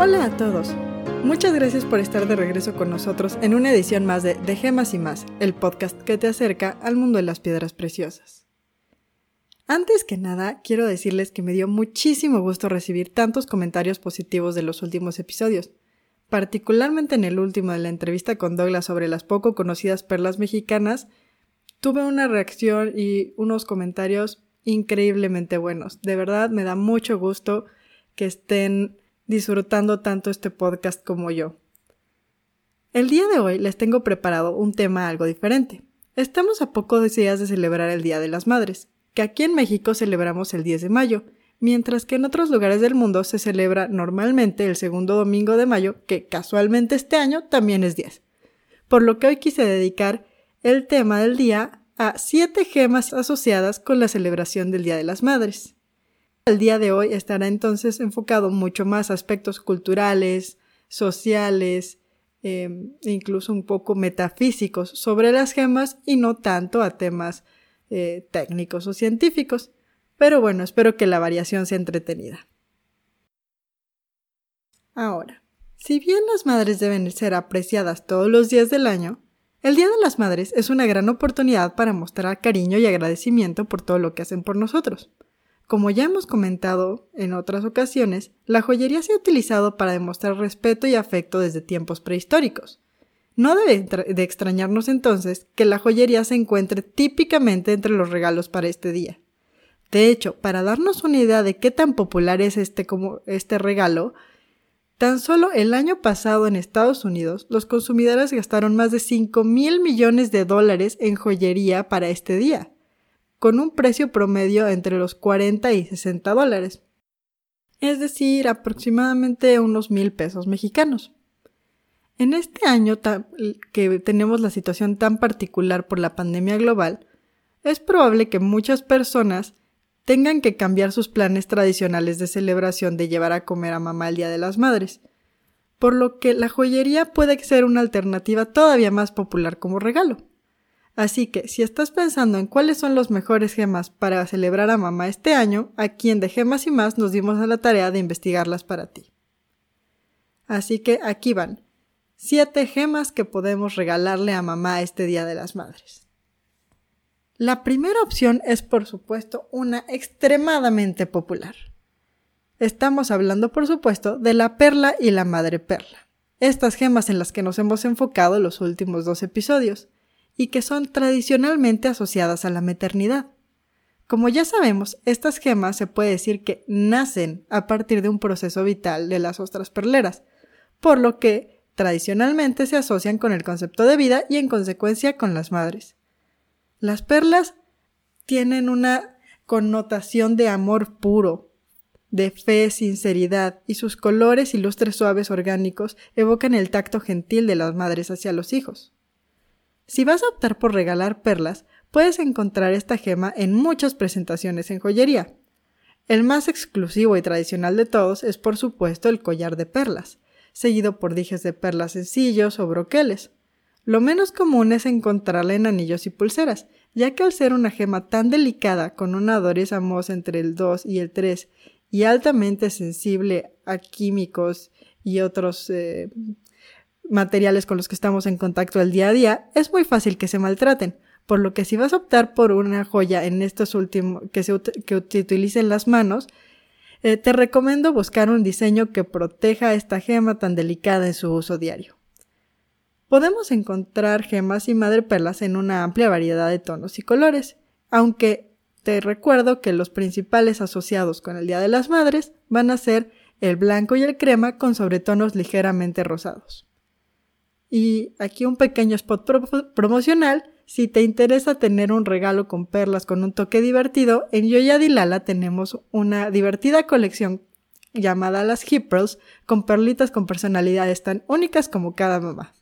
Hola a todos. Muchas gracias por estar de regreso con nosotros en una edición más de De Gemas y más, el podcast que te acerca al mundo de las piedras preciosas. Antes que nada, quiero decirles que me dio muchísimo gusto recibir tantos comentarios positivos de los últimos episodios, particularmente en el último de la entrevista con Douglas sobre las poco conocidas perlas mexicanas, tuve una reacción y unos comentarios increíblemente buenos. De verdad me da mucho gusto que estén disfrutando tanto este podcast como yo. El día de hoy les tengo preparado un tema algo diferente. Estamos a pocos días de celebrar el Día de las Madres, que aquí en México celebramos el 10 de mayo, mientras que en otros lugares del mundo se celebra normalmente el segundo domingo de mayo, que casualmente este año también es 10. Por lo que hoy quise dedicar el tema del día a siete gemas asociadas con la celebración del Día de las Madres. El día de hoy estará entonces enfocado mucho más a aspectos culturales, sociales, em, e incluso un poco metafísicos sobre las gemas y no tanto a temas eh, técnicos o científicos. Pero bueno, espero que la variación sea entretenida. Ahora, si bien las madres deben ser apreciadas todos los días del año, el Día de las Madres es una gran oportunidad para mostrar cariño y agradecimiento por todo lo que hacen por nosotros. Como ya hemos comentado en otras ocasiones, la joyería se ha utilizado para demostrar respeto y afecto desde tiempos prehistóricos. No debe de extrañarnos entonces que la joyería se encuentre típicamente entre los regalos para este día. De hecho, para darnos una idea de qué tan popular es este, como este regalo, tan solo el año pasado en Estados Unidos los consumidores gastaron más de 5 mil millones de dólares en joyería para este día con un precio promedio entre los 40 y 60 dólares, es decir, aproximadamente unos mil pesos mexicanos. En este año que tenemos la situación tan particular por la pandemia global, es probable que muchas personas tengan que cambiar sus planes tradicionales de celebración de llevar a comer a mamá el Día de las Madres, por lo que la joyería puede ser una alternativa todavía más popular como regalo. Así que si estás pensando en cuáles son los mejores gemas para celebrar a mamá este año, aquí en De Gemas y más nos dimos a la tarea de investigarlas para ti. Así que aquí van. Siete gemas que podemos regalarle a mamá este Día de las Madres. La primera opción es por supuesto una extremadamente popular. Estamos hablando por supuesto de la perla y la madre perla. Estas gemas en las que nos hemos enfocado los últimos dos episodios y que son tradicionalmente asociadas a la maternidad. Como ya sabemos, estas gemas se puede decir que nacen a partir de un proceso vital de las ostras perleras, por lo que tradicionalmente se asocian con el concepto de vida y en consecuencia con las madres. Las perlas tienen una connotación de amor puro, de fe, sinceridad, y sus colores y lustres suaves orgánicos evocan el tacto gentil de las madres hacia los hijos. Si vas a optar por regalar perlas, puedes encontrar esta gema en muchas presentaciones en joyería. El más exclusivo y tradicional de todos es por supuesto el collar de perlas, seguido por dijes de perlas sencillos o broqueles. Lo menos común es encontrarla en anillos y pulseras, ya que al ser una gema tan delicada con una Amos entre el 2 y el 3 y altamente sensible a químicos y otros eh, materiales con los que estamos en contacto el día a día, es muy fácil que se maltraten. Por lo que si vas a optar por una joya en estos últimos que se utilicen las manos, eh, te recomiendo buscar un diseño que proteja esta gema tan delicada en su uso diario. Podemos encontrar gemas y madreperlas en una amplia variedad de tonos y colores, aunque te recuerdo que los principales asociados con el Día de las Madres van a ser el blanco y el crema con sobretonos ligeramente rosados. Y aquí un pequeño spot promocional. Si te interesa tener un regalo con perlas con un toque divertido, en Yoya Dilala tenemos una divertida colección llamada las Hip con perlitas con personalidades tan únicas como cada mamá.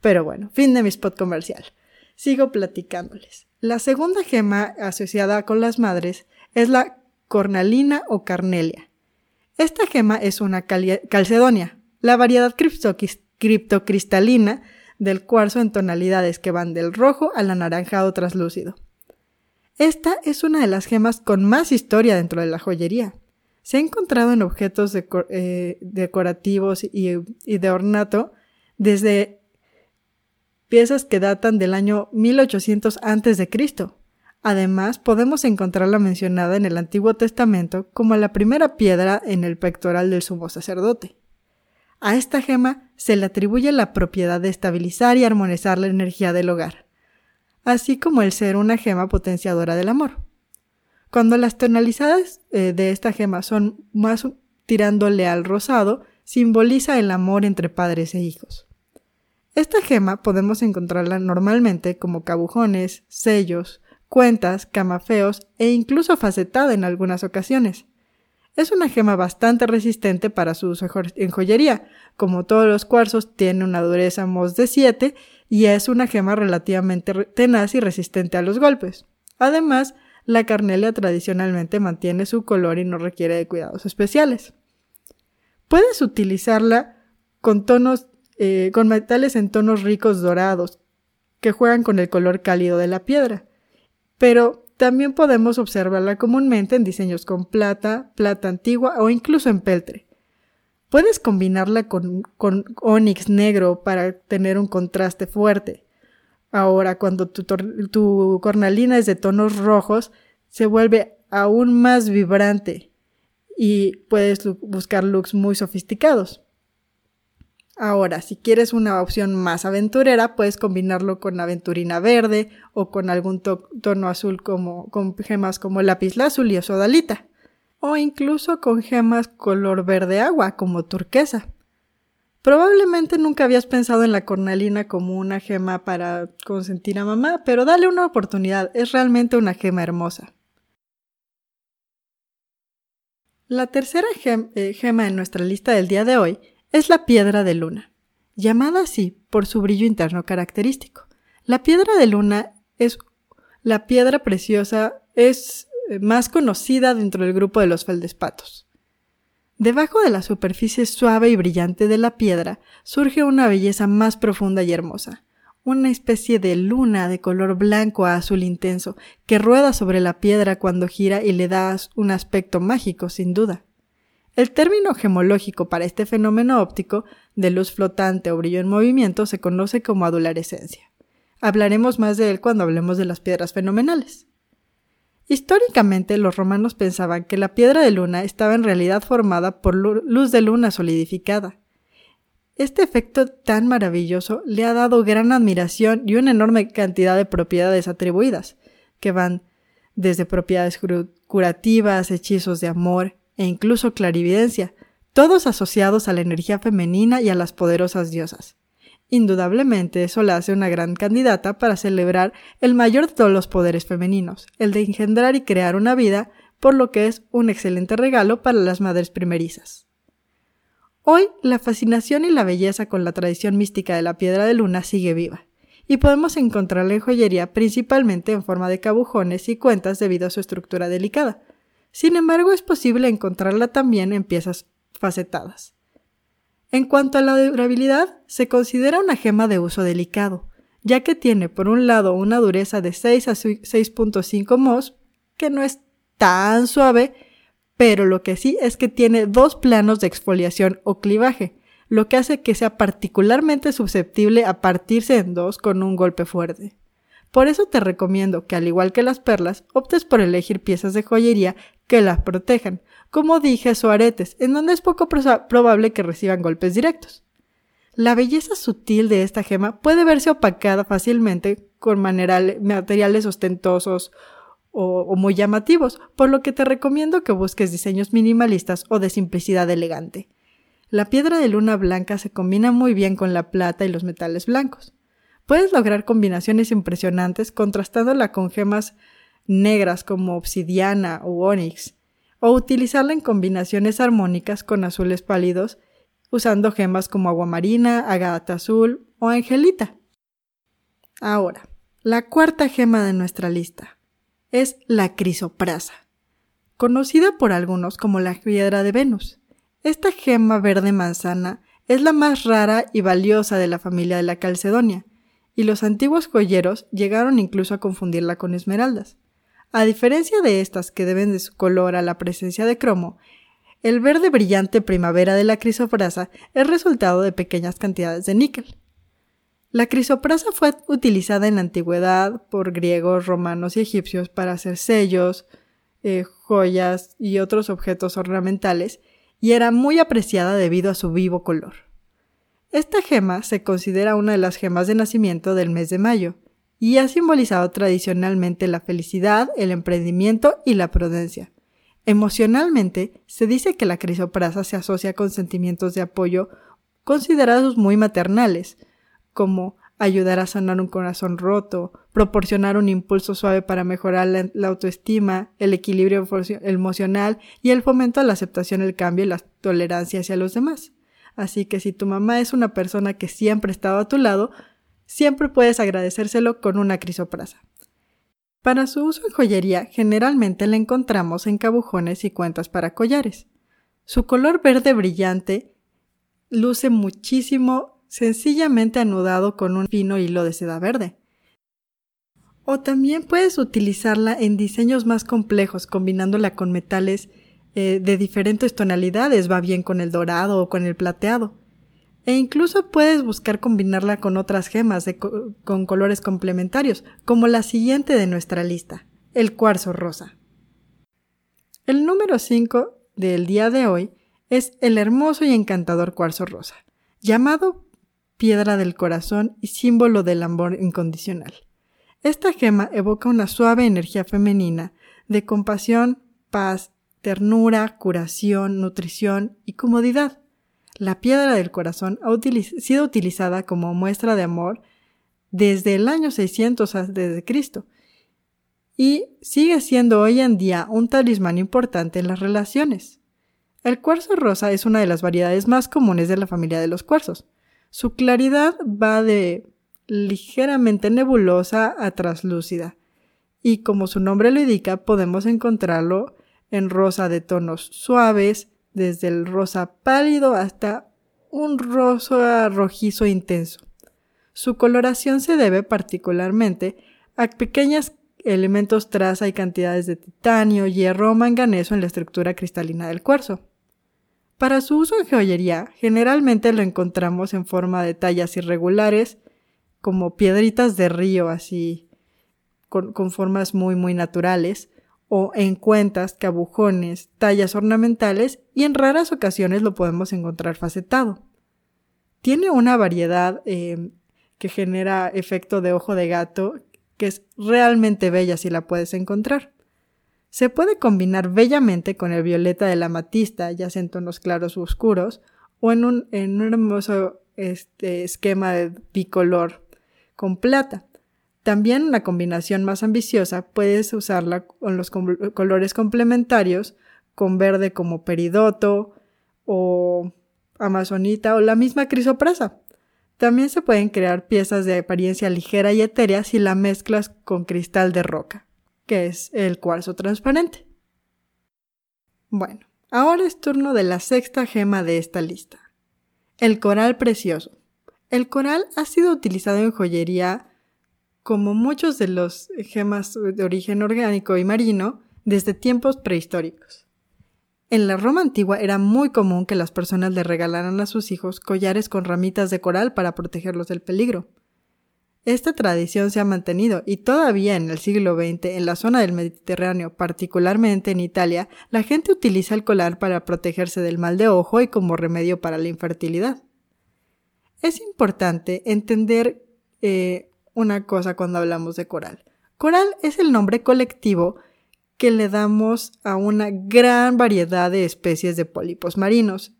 Pero bueno, fin de mi spot comercial. Sigo platicándoles. La segunda gema asociada con las madres es la cornalina o carnelia. Esta gema es una calcedonia, la variedad criptocristalina del cuarzo en tonalidades que van del rojo al anaranjado traslúcido. Esta es una de las gemas con más historia dentro de la joyería. Se ha encontrado en objetos eh, decorativos y, y de ornato desde piezas que datan del año 1800 a.C. Además, podemos encontrarla mencionada en el Antiguo Testamento como la primera piedra en el pectoral del sumo sacerdote. A esta gema se le atribuye la propiedad de estabilizar y armonizar la energía del hogar, así como el ser una gema potenciadora del amor. Cuando las tonalizadas eh, de esta gema son más tirándole al rosado, simboliza el amor entre padres e hijos. Esta gema podemos encontrarla normalmente como cabujones, sellos, cuentas, camafeos e incluso facetada en algunas ocasiones. Es una gema bastante resistente para su uso en joyería. Como todos los cuarzos, tiene una dureza MOS de 7 y es una gema relativamente tenaz y resistente a los golpes. Además, la carnelia tradicionalmente mantiene su color y no requiere de cuidados especiales. Puedes utilizarla con tonos eh, con metales en tonos ricos dorados, que juegan con el color cálido de la piedra. Pero también podemos observarla comúnmente en diseños con plata, plata antigua o incluso en peltre. Puedes combinarla con, con negro para tener un contraste fuerte. Ahora, cuando tu cornalina es de tonos rojos, se vuelve aún más vibrante y puedes buscar looks muy sofisticados. Ahora, si quieres una opción más aventurera, puedes combinarlo con aventurina verde o con algún tono azul como con gemas como lápiz azul y sodalita. O incluso con gemas color verde agua como turquesa. Probablemente nunca habías pensado en la cornalina como una gema para consentir a mamá, pero dale una oportunidad, es realmente una gema hermosa. La tercera eh, gema en nuestra lista del día de hoy es la piedra de luna, llamada así por su brillo interno característico. La piedra de luna es la piedra preciosa, es eh, más conocida dentro del grupo de los feldespatos. Debajo de la superficie suave y brillante de la piedra surge una belleza más profunda y hermosa, una especie de luna de color blanco a azul intenso que rueda sobre la piedra cuando gira y le da un aspecto mágico, sin duda. El término gemológico para este fenómeno óptico de luz flotante o brillo en movimiento se conoce como adularescencia. Hablaremos más de él cuando hablemos de las piedras fenomenales. Históricamente los romanos pensaban que la piedra de luna estaba en realidad formada por luz de luna solidificada. Este efecto tan maravilloso le ha dado gran admiración y una enorme cantidad de propiedades atribuidas, que van desde propiedades curativas, hechizos de amor, e incluso clarividencia, todos asociados a la energía femenina y a las poderosas diosas. Indudablemente eso la hace una gran candidata para celebrar el mayor de todos los poderes femeninos, el de engendrar y crear una vida, por lo que es un excelente regalo para las madres primerizas. Hoy la fascinación y la belleza con la tradición mística de la piedra de luna sigue viva, y podemos encontrarla en joyería principalmente en forma de cabujones y cuentas debido a su estructura delicada, sin embargo, es posible encontrarla también en piezas facetadas. En cuanto a la durabilidad, se considera una gema de uso delicado, ya que tiene por un lado una dureza de 6 a 6.5 mos, que no es tan suave, pero lo que sí es que tiene dos planos de exfoliación o clivaje, lo que hace que sea particularmente susceptible a partirse en dos con un golpe fuerte. Por eso te recomiendo que, al igual que las perlas, optes por elegir piezas de joyería que las protejan, como dije o aretes, en donde es poco probable que reciban golpes directos. La belleza sutil de esta gema puede verse opacada fácilmente con materiales ostentosos o, o, muy llamativos, por lo que te recomiendo que busques diseños minimalistas o de simplicidad elegante. La piedra de luna blanca se combina muy bien con la plata y los metales blancos. Puedes lograr combinaciones impresionantes contrastándola con gemas negras como obsidiana o onix, o utilizarla en combinaciones armónicas con azules pálidos, usando gemas como aguamarina, agata azul o angelita. Ahora, la cuarta gema de nuestra lista es la crisoprasa, conocida por algunos como la piedra de Venus. Esta gema verde manzana es la más rara y valiosa de la familia de la calcedonia, y los antiguos joyeros llegaron incluso a confundirla con esmeraldas. A diferencia de estas que deben de su color a la presencia de cromo, El verde brillante primavera de la crisoprasa es resultado de pequeñas cantidades de níquel. La crisoprasa fue utilizada en la antigüedad por griegos, romanos y egipcios para hacer sellos, eh, joyas y otros objetos ornamentales y era muy apreciada debido a su vivo color. Esta gema se considera una de las gemas de nacimiento del mes de mayo y ha simbolizado tradicionalmente la felicidad, el emprendimiento y la prudencia. Emocionalmente, se dice que la crisoprasa se asocia con sentimientos de apoyo considerados muy maternales, como ayudar a sanar un corazón roto, proporcionar un impulso suave para mejorar la, autoestima, el equilibrio emocional y el fomento a la aceptación, el cambio y la tolerancia hacia los demás. Así que si tu mamá es una persona que siempre ha estado a tu lado, siempre puedes agradecérselo con una crisoprasa. Para su uso en joyería, generalmente la encontramos en cabujones y cuentas para collares. Su color verde brillante luce muchísimo sencillamente anudado con un fino hilo de seda verde. O también puedes utilizarla en diseños más complejos, combinándola con metales eh, de diferentes tonalidades, va bien con el dorado o con el plateado. E incluso puedes buscar combinarla con otras gemas con colores complementarios, como la siguiente de nuestra lista, el cuarzo rosa. El número 5 del día de hoy es el hermoso y encantador cuarzo rosa, llamado piedra del corazón y símbolo del amor incondicional. Esta gema evoca una suave energía femenina de compasión, paz, ternura, curación, nutrición y comodidad. La piedra del corazón ha sido utilizada como muestra de amor desde el año 600 a.C. y sigue siendo hoy en día un talismán importante en las relaciones. El cuarzo rosa es una de las variedades más comunes de la familia de los cuarzos. Su claridad va de ligeramente nebulosa a traslúcida, y como su nombre lo indica, podemos encontrarlo en rosa de tonos suaves, desde el rosa pálido hasta un rosa rojizo intenso. Su coloración se debe particularmente a pequeños elementos traza y cantidades de titanio, hierro o manganeso en la estructura cristalina del cuarzo. Para su uso en joyería, generalmente lo encontramos en forma de tallas irregulares, como piedritas de río así, con, formas muy muy naturales, o en cuentas, cabujones, tallas ornamentales y en raras ocasiones lo podemos encontrar facetado. Tiene una variedad em, que genera efecto de ojo de gato que es realmente bella si la puedes encontrar. Se puede combinar bellamente con el violeta de la amatista, ya sea en tonos claros u oscuros, o en un, en un hermoso este, esquema de bicolor con plata. También una combinación más ambiciosa puedes usarla con los colores complementarios con verde como peridoto o amazonita o la misma crisoprasa. También se pueden crear piezas de apariencia ligera y etérea si la mezclas con cristal de roca que es el cuarzo transparente. Bueno, ahora es turno de la sexta gema de esta lista. El coral precioso. El coral ha sido utilizado en joyería como muchos de los gemas de origen orgánico y marino desde tiempos prehistóricos. En la Roma antigua era muy común que las personas le regalaran a sus hijos collares con ramitas de coral para protegerlos del peligro. Esta tradición se ha mantenido y todavía en el siglo XX en la zona del Mediterráneo, particularmente en Italia, la gente utiliza el colar para protegerse del mal de ojo y como remedio para la infertilidad. Es importante entender eh, una cosa cuando hablamos de coral. Coral es el nombre colectivo que le damos a una gran variedad de especies de pólipos marinos.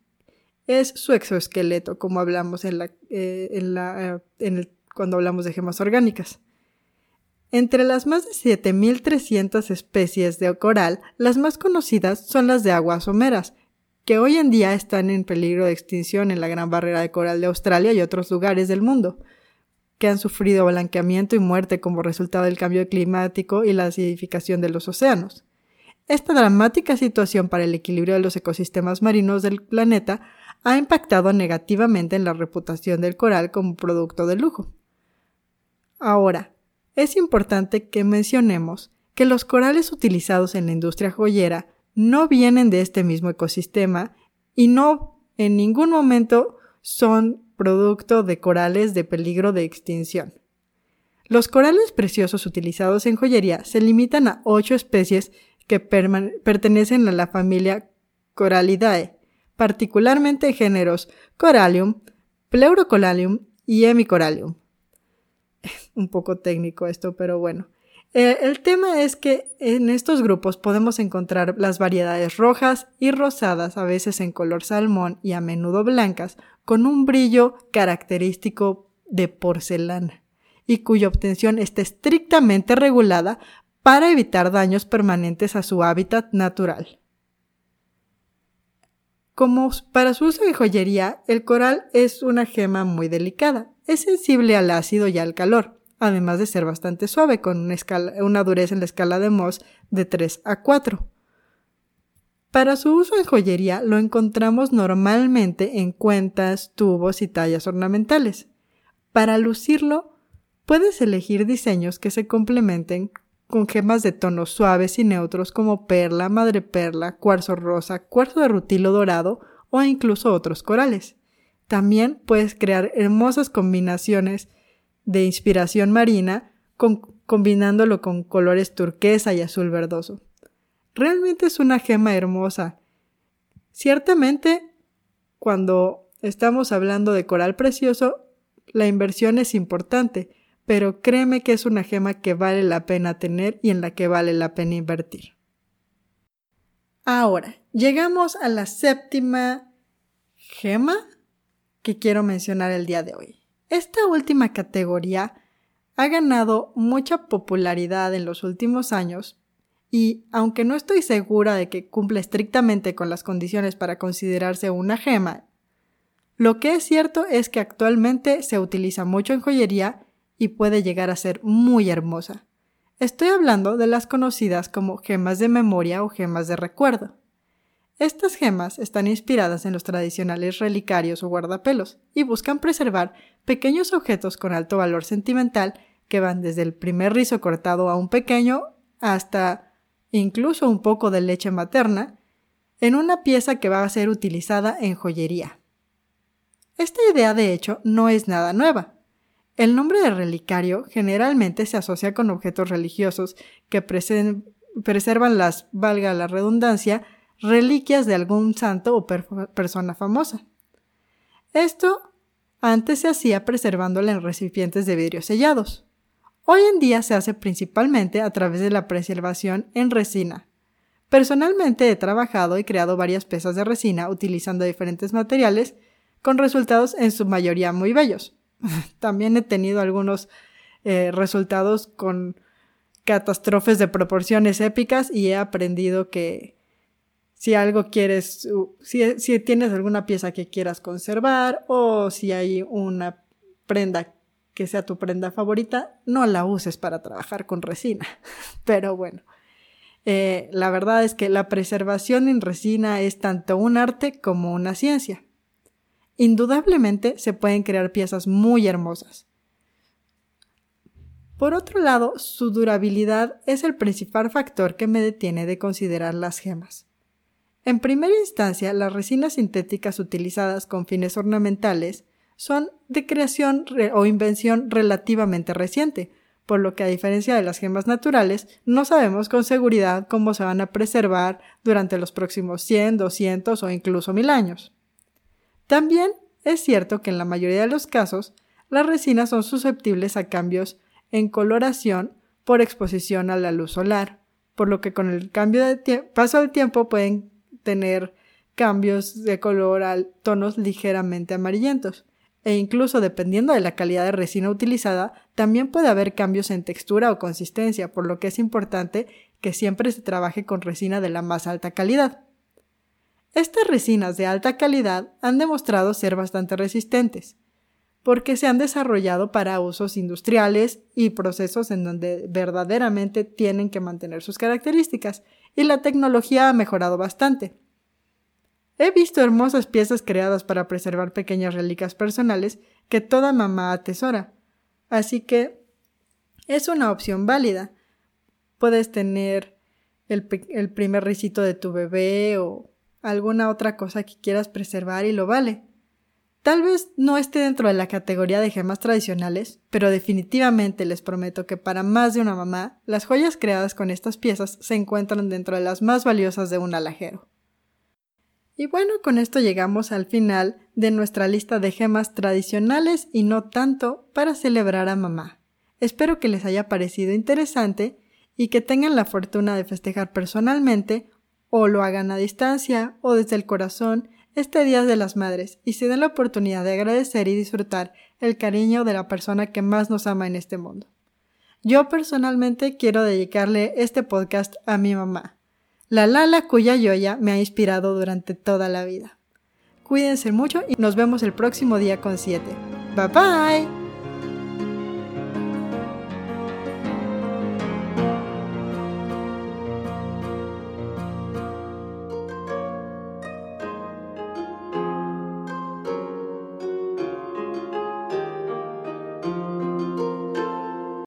Es su exoesqueleto, como hablamos eh, eh, cuando hablamos de gemas orgánicas. Entre las más de 7.300 especies de coral, las más conocidas son las de aguas someras, que hoy en día están en peligro de extinción en la Gran Barrera de Coral de Australia y otros lugares del mundo, que han sufrido blanqueamiento y muerte como resultado del cambio climático y la acidificación de los océanos. Esta dramática situación para el equilibrio de los ecosistemas marinos del planeta ha impactado negativamente en la reputación del coral como producto de lujo. Ahora, es importante que mencionemos que los corales utilizados en la industria joyera no vienen de este mismo ecosistema y no en ningún momento son producto de corales de peligro de extinción. Los corales preciosos utilizados en joyería se limitan a ocho especies que pertenecen a la familia Corallidae, particularmente géneros Corallium, Pleurocorallium y Hemicorallium. Un poco técnico esto, pero bueno. Eh, el tema es que en estos grupos podemos encontrar las variedades rojas y rosadas, a veces en color salmón y a menudo blancas, con un brillo característico de porcelana y cuya obtención está estrictamente regulada para evitar daños permanentes a su hábitat natural. Como para su uso en joyería, el coral es una gema muy delicada, es sensible al ácido y al calor además de ser bastante suave, con una, dureza en la escala de Mohs de 3 a 4. Para su uso en joyería lo encontramos normalmente en cuentas, tubos y tallas ornamentales. Para lucirlo, puedes elegir diseños que se complementen con gemas de tonos suaves y neutros como perla, madreperla, cuarzo rosa, cuarzo de rutilo dorado o incluso otros corales. También puedes crear hermosas combinaciones de inspiración marina, combinándolo con colores turquesa y azul verdoso. Realmente es una gema hermosa. Ciertamente, cuando estamos hablando de coral precioso, la inversión es importante, pero créeme que es una gema que vale la pena tener y en la que vale la pena invertir. Ahora, llegamos a la séptima gema que quiero mencionar el día de hoy. Esta última categoría ha ganado mucha popularidad en los últimos años y, aunque no estoy segura de que cumple estrictamente con las condiciones para considerarse una gema, lo que es cierto es que actualmente se utiliza mucho en joyería y puede llegar a ser muy hermosa. Estoy hablando de las conocidas como gemas de memoria o gemas de recuerdo. Estas gemas están inspiradas en los tradicionales relicarios o guardapelos y buscan preservar pequeños objetos con alto valor sentimental que van desde el primer rizo cortado a un pequeño hasta incluso un poco de leche materna en una pieza que va a ser utilizada en joyería. Esta idea, de hecho, no es nada nueva. El nombre de relicario generalmente se asocia con objetos religiosos que preservan las, valga la redundancia, reliquias de algún santo o persona famosa. Esto antes se hacía preservándola en recipientes de vidrio sellados. Hoy en día se hace principalmente a través de la preservación en resina. Personalmente he trabajado y creado varias piezas de resina utilizando diferentes materiales con resultados en su mayoría muy bellos. También he tenido algunos eh, resultados con catástrofes de proporciones épicas y he aprendido que si algo quieres, si, tienes alguna pieza que quieras conservar o si hay una prenda que sea tu prenda favorita, no la uses para trabajar con resina. Pero bueno, eh, la verdad es que la preservación en resina es tanto un arte como una ciencia. Indudablemente se pueden crear piezas muy hermosas. Por otro lado, su durabilidad es el principal factor que me detiene de considerar las gemas. En primera instancia, las resinas sintéticas utilizadas con fines ornamentales son de creación o invención relativamente reciente, por lo que a diferencia de las gemas naturales, no sabemos con seguridad cómo se van a preservar durante los próximos 100, 200 o incluso mil años. También es cierto que en la mayoría de los casos, las resinas son susceptibles a cambios en coloración por exposición a la luz solar, por lo que con el cambio de paso del tiempo pueden tener cambios de color a tonos ligeramente amarillentos. E incluso dependiendo de la calidad de resina utilizada, también puede haber cambios en textura o consistencia, por lo que es importante que siempre se trabaje con resina de la más alta calidad. Estas resinas de alta calidad han demostrado ser bastante resistentes, porque se han desarrollado para usos industriales y procesos en donde verdaderamente tienen que mantener sus características, y la tecnología ha mejorado bastante. He visto hermosas piezas creadas para preservar pequeñas reliquias personales que toda mamá atesora. Así que es una opción válida. Puedes tener el, primer risito de tu bebé o alguna otra cosa que quieras preservar y lo vale. Tal vez no esté dentro de la categoría de gemas tradicionales, pero definitivamente les prometo que para más de una mamá, las joyas creadas con estas piezas se encuentran dentro de las más valiosas de un alajero. Y bueno, con esto llegamos al final de nuestra lista de gemas tradicionales y no tanto para celebrar a mamá. Espero que les haya parecido interesante y que tengan la fortuna de festejar personalmente o lo hagan a distancia o desde el corazón este Día de las Madres y se den la oportunidad de agradecer y disfrutar el cariño de la persona que más nos ama en este mundo. Yo personalmente quiero dedicarle este podcast a mi mamá, la Lala cuya Yoya me ha inspirado durante toda la vida. Cuídense mucho y nos vemos el próximo día con 7. Bye bye.